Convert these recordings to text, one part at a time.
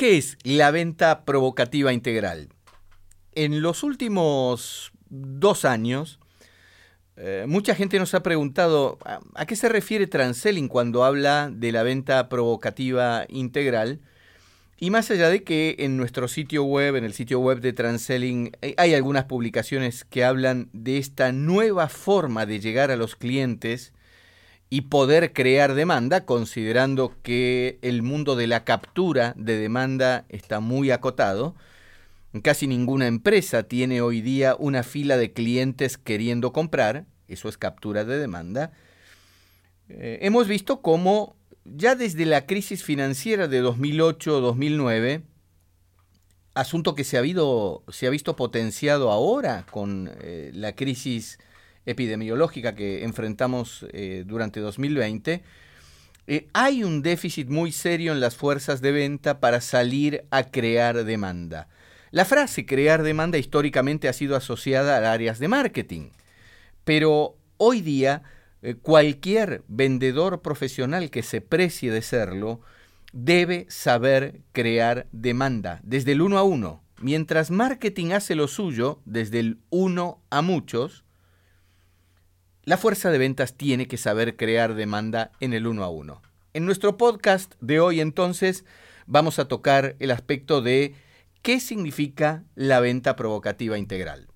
¿Qué es la venta provocativa integral? En los últimos dos años, eh, mucha gente nos ha preguntado ¿a, qué se refiere Transelling cuando habla de la venta provocativa integral. Y más allá de que en nuestro sitio web, en el sitio web de Transelling, hay algunas publicaciones que hablan de esta nueva forma de llegar a los clientes y poder crear demanda, considerando que el mundo de la captura de demanda está muy acotado. Casi ninguna empresa tiene hoy día una fila de clientes queriendo comprar, eso es captura de demanda. Eh, hemos visto cómo ya desde la crisis financiera de 2008-2009, asunto que se ha, se ha, visto potenciado ahora con eh, la crisis epidemiológica que enfrentamos eh, durante 2020, eh, hay un déficit muy serio en las fuerzas de venta para salir a crear demanda. La frase crear demanda históricamente ha sido asociada a áreas de marketing, pero hoy día eh, cualquier vendedor profesional que se precie de serlo debe saber crear demanda desde el uno a uno. Mientras marketing hace lo suyo desde el uno a muchos, la fuerza de ventas tiene que saber crear demanda en el uno a uno. En nuestro podcast de hoy entonces vamos a tocar el aspecto de qué significa la venta provocativa integral.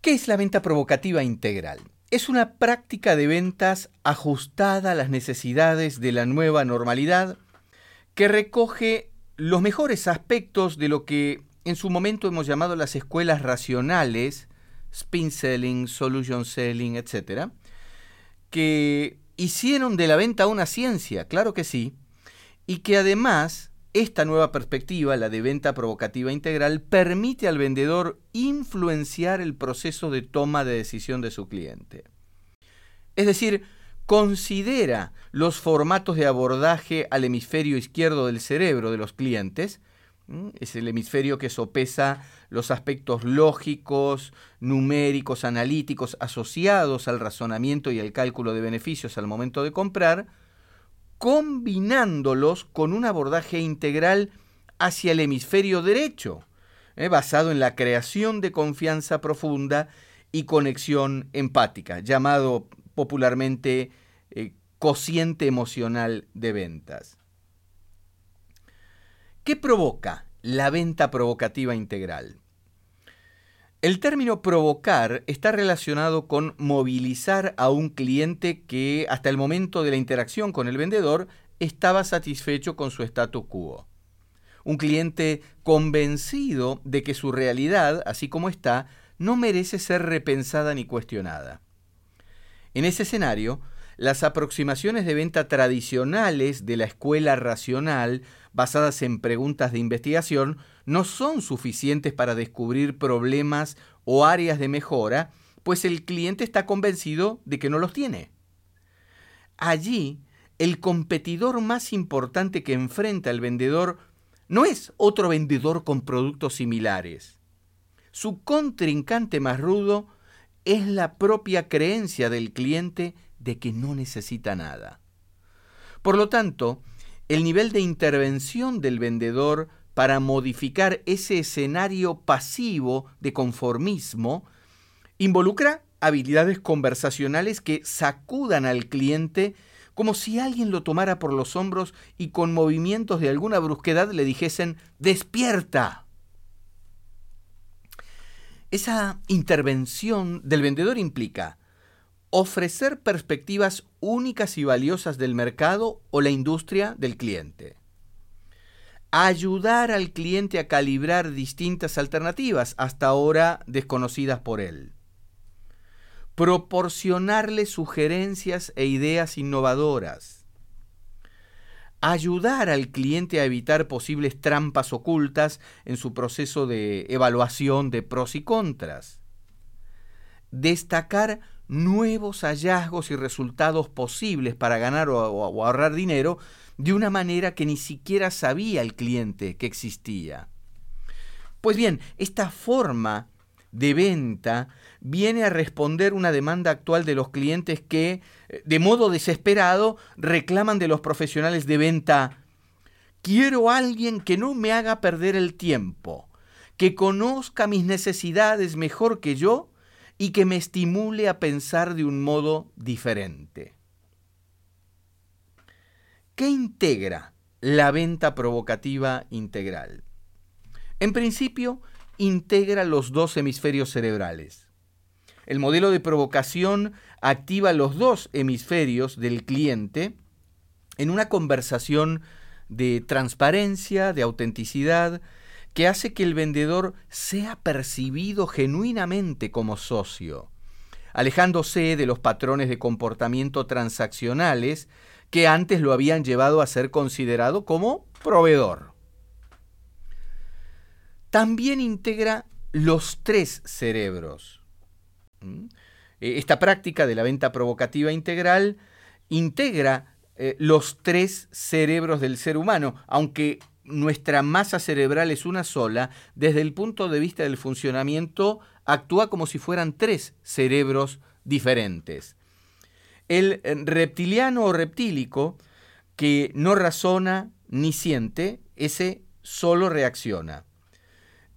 ¿Qué es la venta provocativa integral? Es una práctica de ventas ajustada a las necesidades de la nueva normalidad que recoge los mejores aspectos de lo que en su momento hemos llamado las escuelas racionales, spin selling, solution selling, etc., que hicieron de la venta una ciencia, claro que sí, y que además esta nueva perspectiva, la de venta provocativa integral, permite al vendedor influenciar el proceso de toma de decisión de su cliente. Es decir, considera los formatos de abordaje al hemisferio izquierdo del cerebro de los clientes es el hemisferio que sopesa los aspectos lógicos, numéricos, analíticos asociados al razonamiento y al cálculo de beneficios al momento de comprar, combinándolos con un abordaje integral hacia el hemisferio derecho, ¿eh? basado en la creación de confianza profunda y conexión empática, llamado popularmente eh, cociente emocional de ventas. ¿Qué provoca la venta provocativa integral? El término provocar está relacionado con movilizar a un cliente que hasta el momento de la interacción con el vendedor estaba satisfecho con su status quo. Un cliente convencido de que su realidad, así como está, no merece ser repensada ni cuestionada. En ese escenario, las aproximaciones de venta tradicionales de la escuela racional, basadas en preguntas de investigación, no son suficientes para descubrir problemas o áreas de mejora, pues el cliente está convencido de que no los tiene. Allí, el competidor más importante que enfrenta el vendedor no es otro vendedor con productos similares. Su contrincante más rudo es la propia creencia del cliente de que no necesita nada. Por lo tanto, el nivel de intervención del vendedor para modificar ese escenario pasivo de conformismo involucra habilidades conversacionales que sacudan al cliente como si alguien lo tomara por los hombros y con movimientos de alguna brusquedad le dijesen despierta. Esa intervención del vendedor implica ofrecer perspectivas únicas y valiosas del mercado o la industria del cliente. Ayudar al cliente a calibrar distintas alternativas hasta ahora desconocidas por él. Proporcionarle sugerencias e ideas innovadoras. Ayudar al cliente a evitar posibles trampas ocultas en su proceso de evaluación de pros y contras. Destacar nuevos hallazgos y resultados posibles para ganar o, ahorrar dinero de una manera que ni siquiera sabía el cliente que existía. Pues bien, esta forma de venta viene a responder una demanda actual de los clientes que, eh, de modo desesperado, reclaman de los profesionales de venta, quiero a alguien que no me haga perder el tiempo, que conozca mis necesidades mejor que yo y que me estimule a pensar de un modo diferente. ¿Qué integra la venta provocativa integral? En principio, integra los dos hemisferios cerebrales. El modelo de provocación activa los dos hemisferios del cliente en una conversación de transparencia, de autenticidad, que hace que el vendedor sea percibido genuinamente como socio, alejándose de los patrones de comportamiento transaccionales que antes lo habían llevado a ser considerado como proveedor. También integra los tres cerebros. ¿Mm? E, esta práctica de la venta provocativa integral integra eh, los tres cerebros del ser humano, aunque nuestra masa cerebral es una sola, desde el punto de vista del funcionamiento actúa como si fueran tres cerebros diferentes. El eh, reptiliano o reptílico, que no razona ni siente, ese solo reacciona.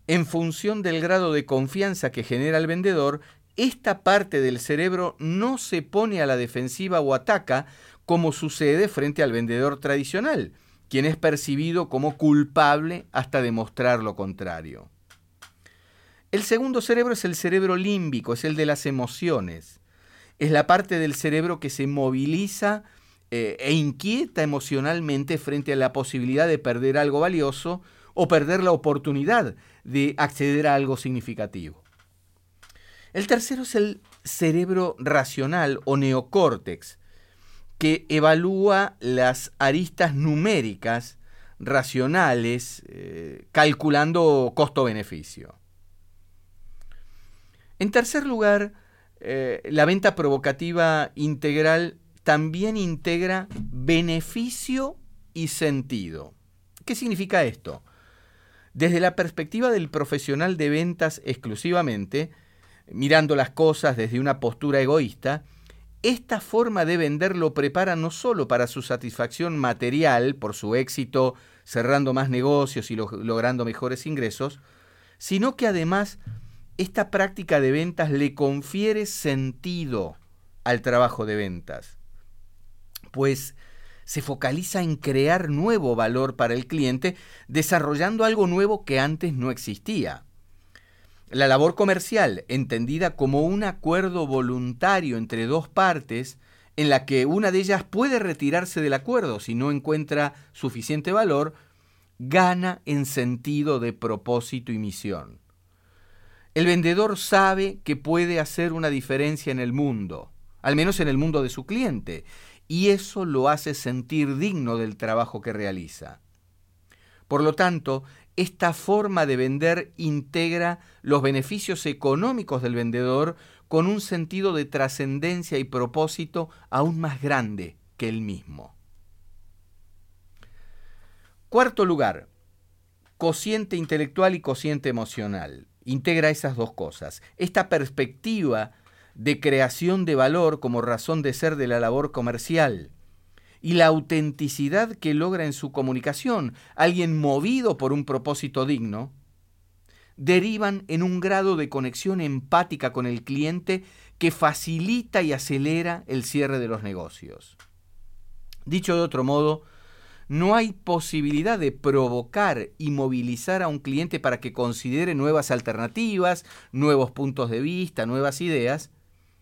En función del grado de confianza que genera el vendedor, esta parte del cerebro no se pone a la defensiva o ataca como sucede frente al vendedor tradicional, quien es percibido como culpable hasta demostrar lo contrario. El segundo cerebro es el cerebro límbico, es el de las emociones. Es la parte del cerebro que se moviliza eh, e inquieta emocionalmente frente a la posibilidad de perder algo valioso o perder la oportunidad de acceder a algo significativo. El tercero es el cerebro racional o neocórtex, que evalúa las aristas numéricas racionales, eh, calculando costo-beneficio. En tercer lugar, eh, la venta provocativa integral también integra beneficio y sentido. ¿Qué significa esto? Desde la perspectiva del profesional de ventas exclusivamente, mirando las cosas desde una postura egoísta, esta forma de vender lo prepara no solo para su satisfacción material, por su éxito cerrando más negocios y logrando mejores ingresos, sino que además esta práctica de ventas le confiere sentido al trabajo de ventas, pues se focaliza en crear nuevo valor para el cliente, desarrollando algo nuevo que antes no existía. La labor comercial, entendida como un acuerdo voluntario entre dos partes, en la que una de ellas puede retirarse del acuerdo si no encuentra suficiente valor, gana en sentido de propósito y misión. El vendedor sabe que puede hacer una diferencia en el mundo, al menos en el mundo de su cliente, y eso lo hace sentir digno del trabajo que realiza. Por lo tanto, esta forma de vender integra los beneficios económicos del vendedor con un sentido de trascendencia y propósito aún más grande que el mismo. Cuarto lugar, cociente intelectual y cociente emocional. Integra esas dos cosas. Esta perspectiva de creación de valor como razón de ser de la labor comercial y la autenticidad que logra en su comunicación, alguien movido por un propósito digno, derivan en un grado de conexión empática con el cliente que facilita y acelera el cierre de los negocios. Dicho de otro modo, no hay posibilidad de provocar y movilizar a un cliente para que considere nuevas alternativas, nuevos puntos de vista, nuevas ideas,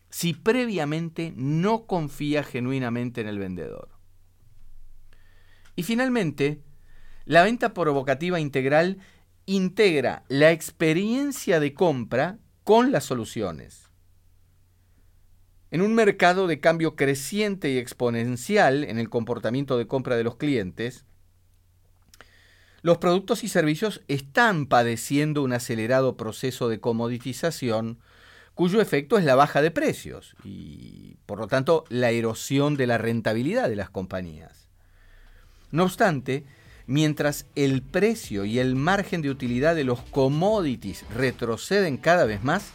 si previamente no confía genuinamente en el vendedor. Y finalmente, la venta provocativa integral integra la experiencia de compra con las soluciones. En un mercado de cambio creciente y exponencial en el comportamiento de compra de los clientes, los productos y servicios están padeciendo un acelerado proceso de comoditización cuyo efecto es la baja de precios y, por lo tanto, la erosión de la rentabilidad de las compañías. No obstante, mientras el precio y el margen de utilidad de los commodities retroceden cada vez más,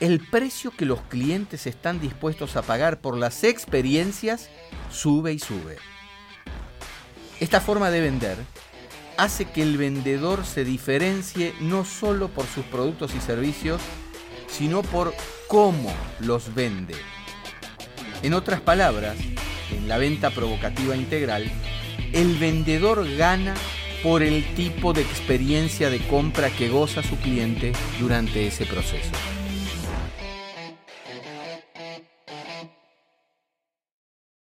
el precio que los clientes están dispuestos a pagar por las experiencias sube y sube. Esta forma de vender hace que el vendedor se diferencie no solo por sus productos y servicios, sino por cómo los vende. En otras palabras, la venta provocativa integral, el vendedor gana por el tipo de experiencia de compra que goza su cliente durante ese proceso.